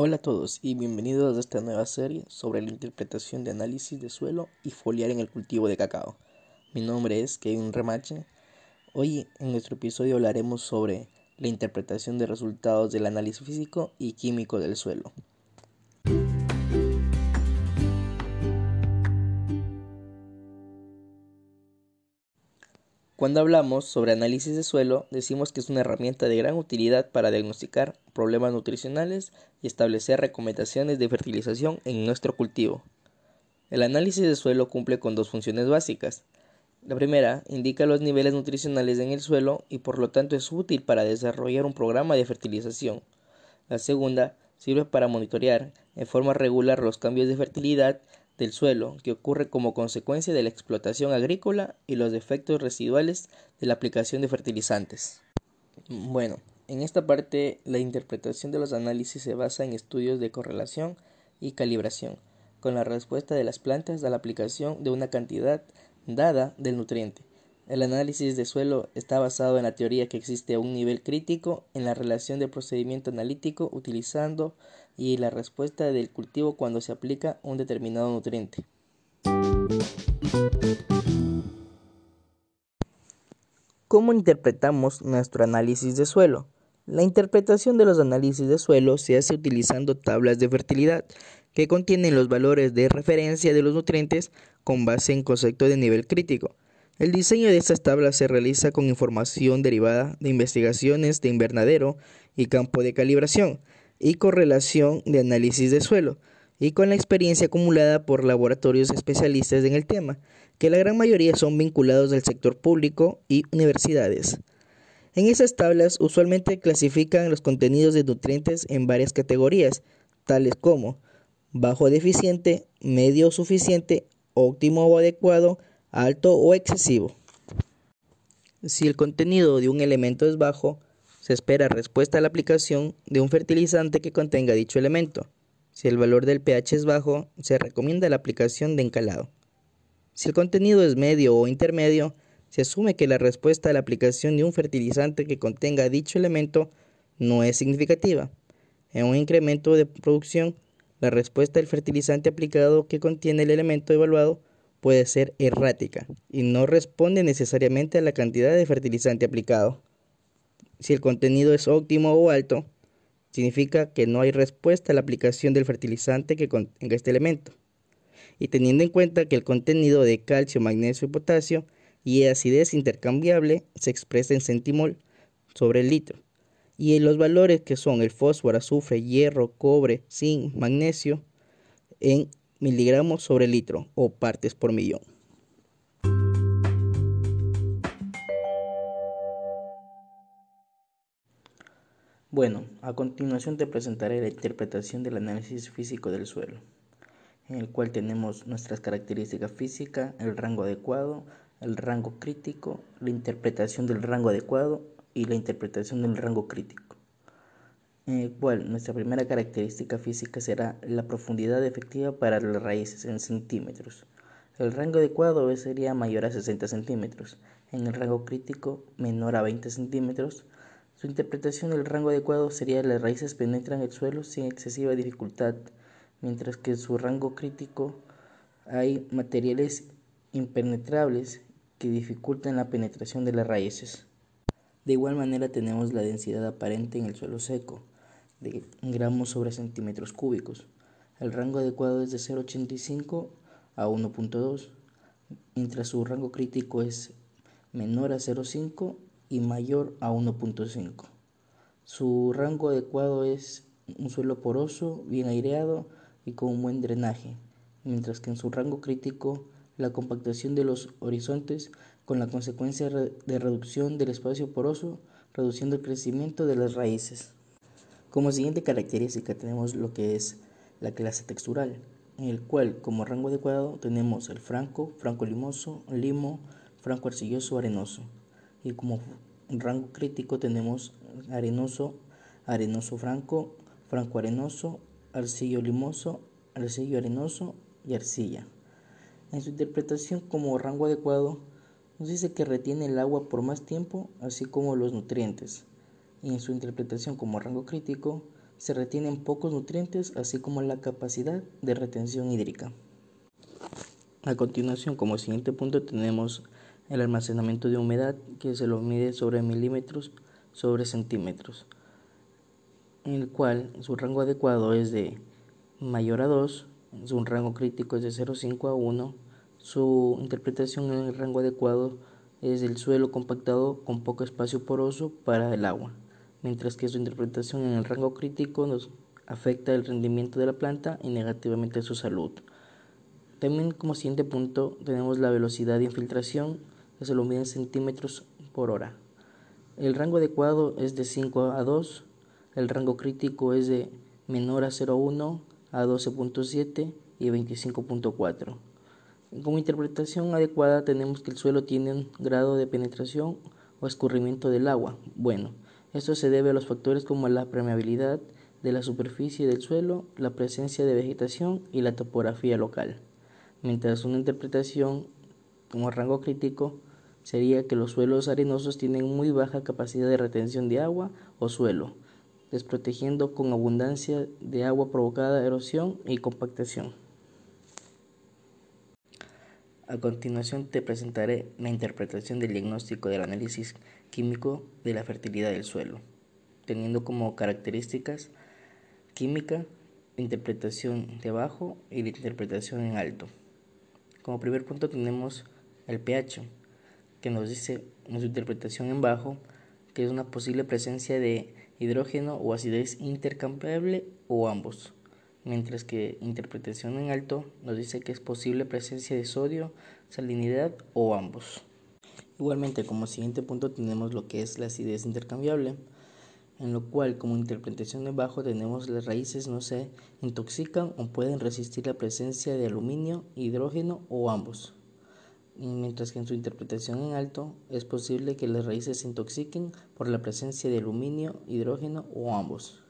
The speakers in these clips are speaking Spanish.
Hola a todos y bienvenidos a esta nueva serie sobre la interpretación de análisis de suelo y foliar en el cultivo de cacao. Mi nombre es Kevin Remache. Hoy en nuestro episodio hablaremos sobre la interpretación de resultados del análisis físico y químico del suelo. Cuando hablamos sobre análisis de suelo, decimos que es una herramienta de gran utilidad para diagnosticar problemas nutricionales y establecer recomendaciones de fertilización en nuestro cultivo. El análisis de suelo cumple con dos funciones básicas. La primera indica los niveles nutricionales en el suelo y por lo tanto es útil para desarrollar un programa de fertilización. La segunda sirve para monitorear en forma regular los cambios de fertilidad del suelo que ocurre como consecuencia de la explotación agrícola y los efectos residuales de la aplicación de fertilizantes. Bueno, en esta parte la interpretación de los análisis se basa en estudios de correlación y calibración con la respuesta de las plantas a la aplicación de una cantidad dada del nutriente. El análisis de suelo está basado en la teoría que existe un nivel crítico en la relación de procedimiento analítico utilizando y la respuesta del cultivo cuando se aplica un determinado nutriente. ¿Cómo interpretamos nuestro análisis de suelo? La interpretación de los análisis de suelo se hace utilizando tablas de fertilidad que contienen los valores de referencia de los nutrientes con base en concepto de nivel crítico. El diseño de estas tablas se realiza con información derivada de investigaciones de invernadero y campo de calibración, y correlación de análisis de suelo, y con la experiencia acumulada por laboratorios especialistas en el tema, que la gran mayoría son vinculados al sector público y universidades. En esas tablas usualmente clasifican los contenidos de nutrientes en varias categorías, tales como bajo deficiente, medio suficiente, óptimo o adecuado, alto o excesivo. Si el contenido de un elemento es bajo, se espera respuesta a la aplicación de un fertilizante que contenga dicho elemento. Si el valor del pH es bajo, se recomienda la aplicación de encalado. Si el contenido es medio o intermedio, se asume que la respuesta a la aplicación de un fertilizante que contenga dicho elemento no es significativa. En un incremento de producción, la respuesta del fertilizante aplicado que contiene el elemento evaluado puede ser errática y no responde necesariamente a la cantidad de fertilizante aplicado. Si el contenido es óptimo o alto, significa que no hay respuesta a la aplicación del fertilizante que contenga este elemento. Y teniendo en cuenta que el contenido de calcio, magnesio y potasio y acidez intercambiable se expresa en centimol sobre el litro. Y en los valores que son el fósforo, azufre, hierro, cobre, zinc, magnesio en miligramos sobre litro o partes por millón. Bueno, a continuación te presentaré la interpretación del análisis físico del suelo, en el cual tenemos nuestras características físicas, el rango adecuado, el rango crítico, la interpretación del rango adecuado y la interpretación del rango crítico. En el cual nuestra primera característica física será la profundidad efectiva para las raíces en centímetros. El rango adecuado sería mayor a 60 centímetros, en el rango crítico menor a 20 centímetros, su interpretación del rango adecuado sería las raíces penetran el suelo sin excesiva dificultad, mientras que en su rango crítico hay materiales impenetrables que dificultan la penetración de las raíces. De igual manera tenemos la densidad aparente en el suelo seco, de gramos sobre centímetros cúbicos. El rango adecuado es de 0,85 a 1,2, mientras su rango crítico es menor a 0,5 y mayor a 1.5. Su rango adecuado es un suelo poroso, bien aireado y con un buen drenaje, mientras que en su rango crítico la compactación de los horizontes con la consecuencia de reducción del espacio poroso, reduciendo el crecimiento de las raíces. Como siguiente característica tenemos lo que es la clase textural, en el cual como rango adecuado tenemos el franco, franco limoso, limo, franco arcilloso, arenoso y como rango crítico tenemos arenoso, arenoso franco, franco arenoso, arcillo limoso, arcillo arenoso y arcilla. En su interpretación como rango adecuado, nos dice que retiene el agua por más tiempo, así como los nutrientes. Y en su interpretación como rango crítico, se retienen pocos nutrientes, así como la capacidad de retención hídrica. A continuación, como siguiente punto, tenemos el almacenamiento de humedad, que se lo mide sobre milímetros sobre centímetros, en el cual su rango adecuado es de mayor a 2, su rango crítico es de 0,5 a 1, su interpretación en el rango adecuado es del suelo compactado con poco espacio poroso para el agua, mientras que su interpretación en el rango crítico nos afecta el rendimiento de la planta y negativamente su salud. También como siguiente punto tenemos la velocidad de infiltración, que se lo mide en centímetros por hora. El rango adecuado es de 5 a 2, el rango crítico es de menor a 0,1 a 12.7 y 25.4. Como interpretación adecuada tenemos que el suelo tiene un grado de penetración o escurrimiento del agua. Bueno, esto se debe a los factores como la permeabilidad de la superficie del suelo, la presencia de vegetación y la topografía local. Mientras una interpretación como rango crítico sería que los suelos arenosos tienen muy baja capacidad de retención de agua o suelo, desprotegiendo con abundancia de agua provocada erosión y compactación. A continuación te presentaré la interpretación del diagnóstico del análisis químico de la fertilidad del suelo, teniendo como características química, interpretación de bajo y interpretación en alto. Como primer punto tenemos el pH, que nos dice en su interpretación en bajo que es una posible presencia de hidrógeno o acidez intercambiable o ambos, mientras que interpretación en alto nos dice que es posible presencia de sodio, salinidad o ambos. Igualmente, como siguiente punto tenemos lo que es la acidez intercambiable, en lo cual como interpretación en bajo tenemos las raíces no se intoxican o pueden resistir la presencia de aluminio, hidrógeno o ambos. Mientras que en su interpretación en alto es posible que las raíces se intoxiquen por la presencia de aluminio, hidrógeno o ambos.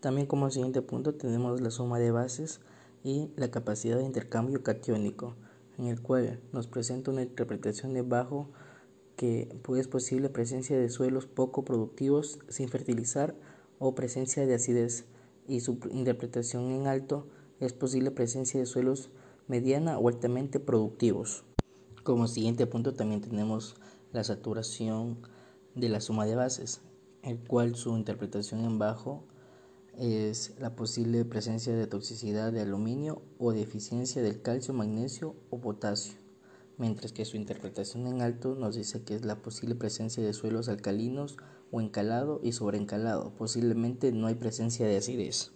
También como siguiente punto tenemos la suma de bases y la capacidad de intercambio catiónico, en el cual nos presenta una interpretación de bajo que pues, es posible presencia de suelos poco productivos sin fertilizar o presencia de acidez y su interpretación en alto es posible presencia de suelos mediana o altamente productivos. Como siguiente punto también tenemos la saturación de la suma de bases, el cual su interpretación en bajo es la posible presencia de toxicidad de aluminio o deficiencia del calcio, magnesio o potasio mientras que su interpretación en alto nos dice que es la posible presencia de suelos alcalinos o encalado y sobreencalado. Posiblemente no hay presencia de acidez.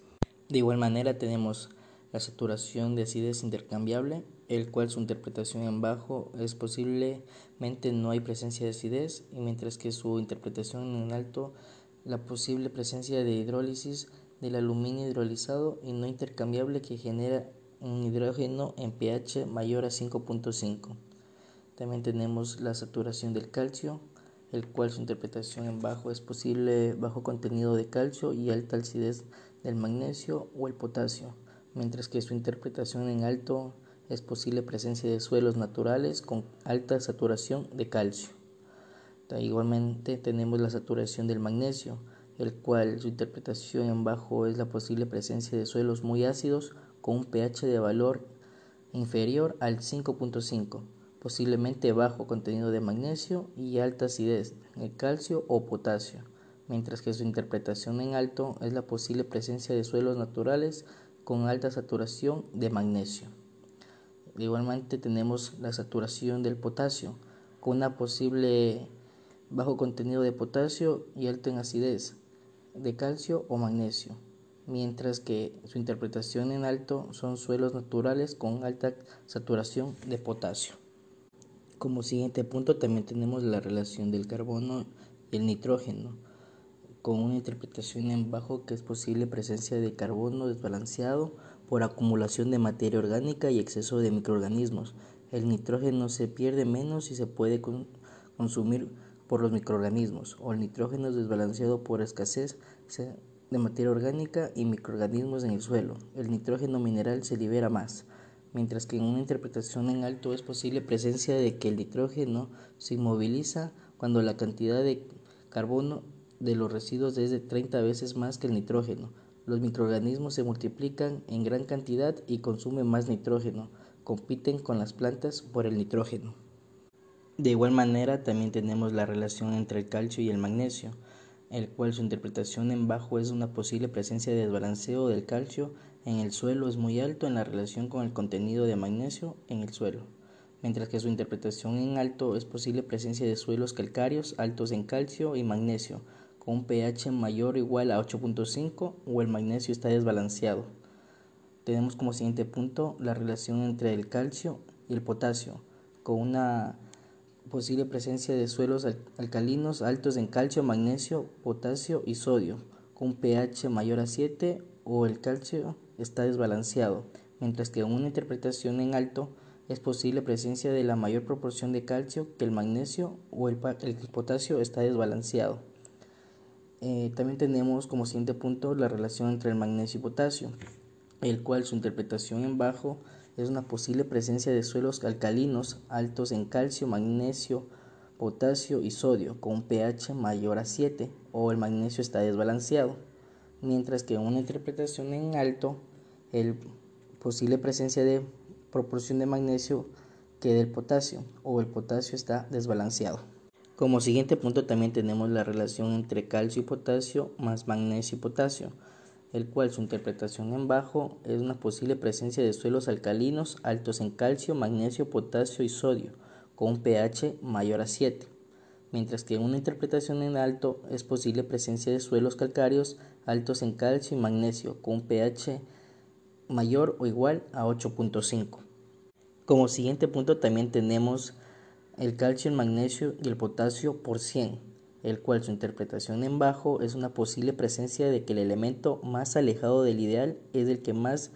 De igual manera tenemos la saturación de acidez intercambiable, el cual su interpretación en bajo es posiblemente no hay presencia de acidez, y mientras que su interpretación en alto la posible presencia de hidrólisis del aluminio hidrolizado y no intercambiable que genera un hidrógeno en pH mayor a 5.5. También tenemos la saturación del calcio, el cual su interpretación en bajo es posible bajo contenido de calcio y alta acidez del magnesio o el potasio, mientras que su interpretación en alto es posible presencia de suelos naturales con alta saturación de calcio. Igualmente tenemos la saturación del magnesio, el cual su interpretación en bajo es la posible presencia de suelos muy ácidos con un pH de valor inferior al 5.5 posiblemente bajo contenido de magnesio y alta acidez de calcio o potasio, mientras que su interpretación en alto es la posible presencia de suelos naturales con alta saturación de magnesio. Igualmente tenemos la saturación del potasio, con una posible bajo contenido de potasio y alto en acidez de calcio o magnesio, mientras que su interpretación en alto son suelos naturales con alta saturación de potasio. Como siguiente punto también tenemos la relación del carbono y el nitrógeno, con una interpretación en bajo que es posible presencia de carbono desbalanceado por acumulación de materia orgánica y exceso de microorganismos. El nitrógeno se pierde menos y se puede consumir por los microorganismos, o el nitrógeno es desbalanceado por escasez de materia orgánica y microorganismos en el suelo. El nitrógeno mineral se libera más mientras que en una interpretación en alto es posible presencia de que el nitrógeno se inmoviliza cuando la cantidad de carbono de los residuos es de 30 veces más que el nitrógeno. Los microorganismos se multiplican en gran cantidad y consumen más nitrógeno, compiten con las plantas por el nitrógeno. De igual manera también tenemos la relación entre el calcio y el magnesio, el cual su interpretación en bajo es una posible presencia de desbalanceo del calcio en el suelo es muy alto en la relación con el contenido de magnesio en el suelo, mientras que su interpretación en alto es posible presencia de suelos calcáreos altos en calcio y magnesio, con un pH mayor o igual a 8.5 o el magnesio está desbalanceado. Tenemos como siguiente punto la relación entre el calcio y el potasio, con una posible presencia de suelos alcalinos altos en calcio, magnesio, potasio y sodio, con pH mayor a 7 o el calcio está desbalanceado, mientras que en una interpretación en alto es posible presencia de la mayor proporción de calcio que el magnesio o el, potasio está desbalanceado. Eh, también tenemos como siguiente punto la relación entre el magnesio y potasio, el cual su interpretación en bajo es una posible presencia de suelos alcalinos altos en calcio, magnesio, potasio y sodio con un pH mayor a 7 o el magnesio está desbalanceado, mientras que una interpretación en alto el posible presencia de proporción de magnesio que del potasio o el potasio está desbalanceado. Como siguiente punto también tenemos la relación entre calcio y potasio más magnesio y potasio el cual su interpretación en bajo es una posible presencia de suelos alcalinos altos en calcio, magnesio, potasio y sodio, con un pH mayor a 7, mientras que una interpretación en alto es posible presencia de suelos calcáreos altos en calcio y magnesio, con un pH mayor o igual a 8.5. Como siguiente punto también tenemos el calcio, el magnesio y el potasio por 100 el cual su interpretación en bajo es una posible presencia de que el elemento más alejado del ideal es el que más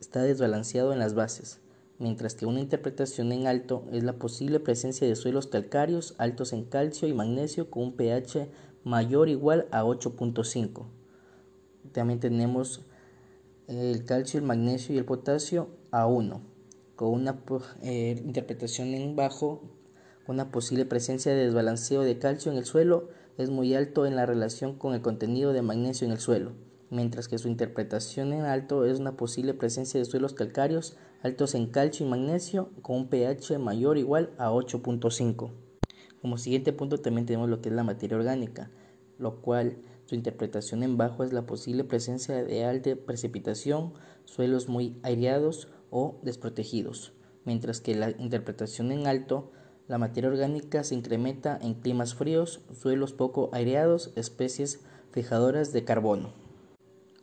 está desbalanceado en las bases, mientras que una interpretación en alto es la posible presencia de suelos calcáreos altos en calcio y magnesio con un pH mayor o igual a 8.5. También tenemos el calcio, el magnesio y el potasio a 1, con una eh, interpretación en bajo una posible presencia de desbalanceo de calcio en el suelo es muy alto en la relación con el contenido de magnesio en el suelo, mientras que su interpretación en alto es una posible presencia de suelos calcáreos altos en calcio y magnesio con un pH mayor o igual a 8.5. Como siguiente punto también tenemos lo que es la materia orgánica, lo cual su interpretación en bajo es la posible presencia de alta precipitación, suelos muy aireados o desprotegidos, mientras que la interpretación en alto la materia orgánica se incrementa en climas fríos, suelos poco aireados, especies fijadoras de carbono.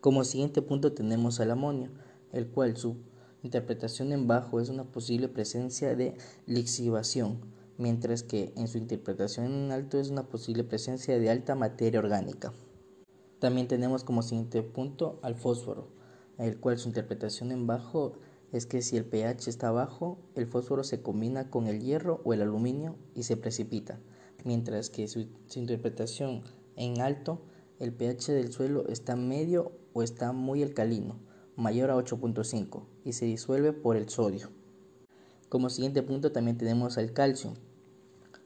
Como siguiente punto tenemos al amonio, el cual su interpretación en bajo es una posible presencia de lixivación, mientras que en su interpretación en alto es una posible presencia de alta materia orgánica. También tenemos como siguiente punto al fósforo, el cual su interpretación en bajo es que si el pH está bajo, el fósforo se combina con el hierro o el aluminio y se precipita, mientras que su, interpretación en alto, el pH del suelo está medio o está muy alcalino, mayor a 8.5, y se disuelve por el sodio. Como siguiente punto también tenemos al calcio,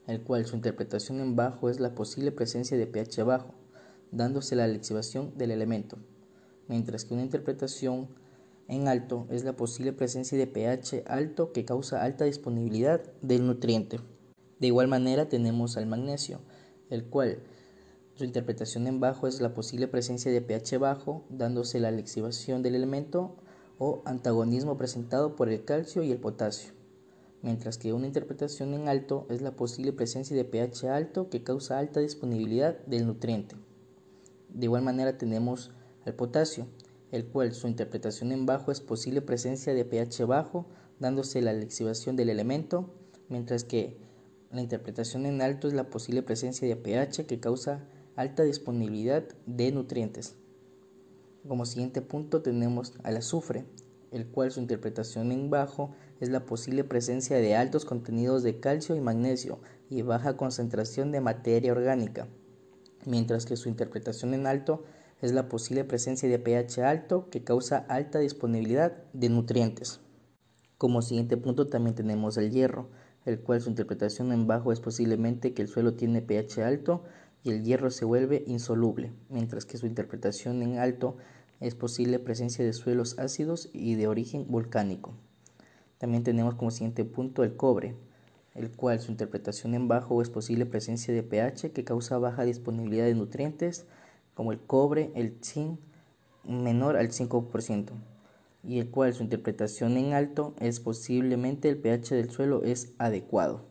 el cual su interpretación en bajo es la posible presencia de pH bajo, dándose la lixivación del elemento, mientras que una interpretación en alto es la posible presencia de pH alto que causa alta disponibilidad del nutriente. De igual manera tenemos al magnesio, el cual su interpretación en bajo es la posible presencia de pH bajo, dándose la lixivación del elemento o antagonismo presentado por el calcio y el potasio, mientras que una interpretación en alto es la posible presencia de pH alto que causa alta disponibilidad del nutriente. De igual manera tenemos al potasio, el cual su interpretación en bajo es posible presencia de pH bajo, dándose la lixivación del elemento, mientras que la interpretación en alto es la posible presencia de pH que causa alta disponibilidad de nutrientes. Como siguiente punto tenemos al azufre, el cual su interpretación en bajo es la posible presencia de altos contenidos de calcio y magnesio y baja concentración de materia orgánica, mientras que su interpretación en alto es la posible presencia de pH alto que causa alta disponibilidad de nutrientes. Como siguiente punto también tenemos el hierro, el cual su interpretación en bajo es posiblemente que el suelo tiene pH alto y el hierro se vuelve insoluble, mientras que su interpretación en alto es posible presencia de suelos ácidos y de origen volcánico. También tenemos como siguiente punto el cobre, el cual su interpretación en bajo es posible presencia de pH que causa baja disponibilidad de nutrientes como el cobre, el zinc menor al 5% y el cual su interpretación en alto es posiblemente el pH del suelo es adecuado.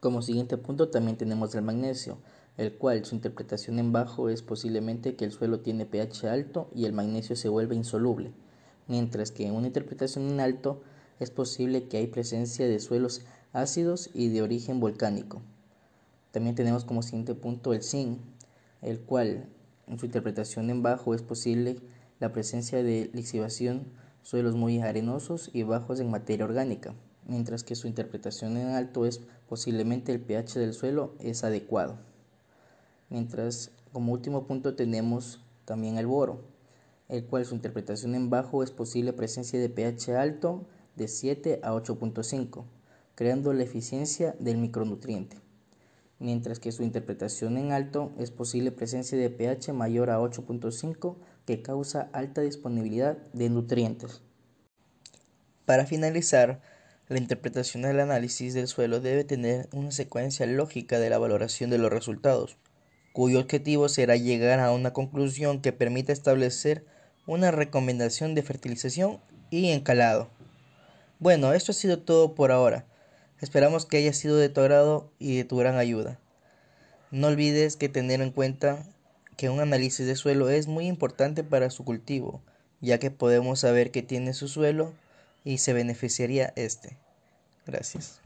Como siguiente punto también tenemos el magnesio, el cual su interpretación en bajo es posiblemente que el suelo tiene pH alto y el magnesio se vuelve insoluble, mientras que en una interpretación en alto es posible que hay presencia de suelos ácidos y de origen volcánico. También tenemos como siguiente punto el zinc, el cual en su interpretación en bajo es posible la presencia de lixivación, suelos muy arenosos y bajos en materia orgánica, mientras que su interpretación en alto es posiblemente el pH del suelo es adecuado. Mientras como último punto tenemos también el boro, el cual su interpretación en bajo es posible presencia de pH alto de 7 a 8.5, creando la eficiencia del micronutriente mientras que su interpretación en alto es posible presencia de pH mayor a 8.5 que causa alta disponibilidad de nutrientes. Para finalizar, la interpretación del análisis del suelo debe tener una secuencia lógica de la valoración de los resultados, cuyo objetivo será llegar a una conclusión que permita establecer una recomendación de fertilización y encalado. Bueno, esto ha sido todo por ahora. Esperamos que haya sido de tu agrado y de tu gran ayuda. No olvides que tener en cuenta que un análisis de suelo es muy importante para su cultivo, ya que podemos saber qué tiene su suelo y se beneficiaría este. Gracias.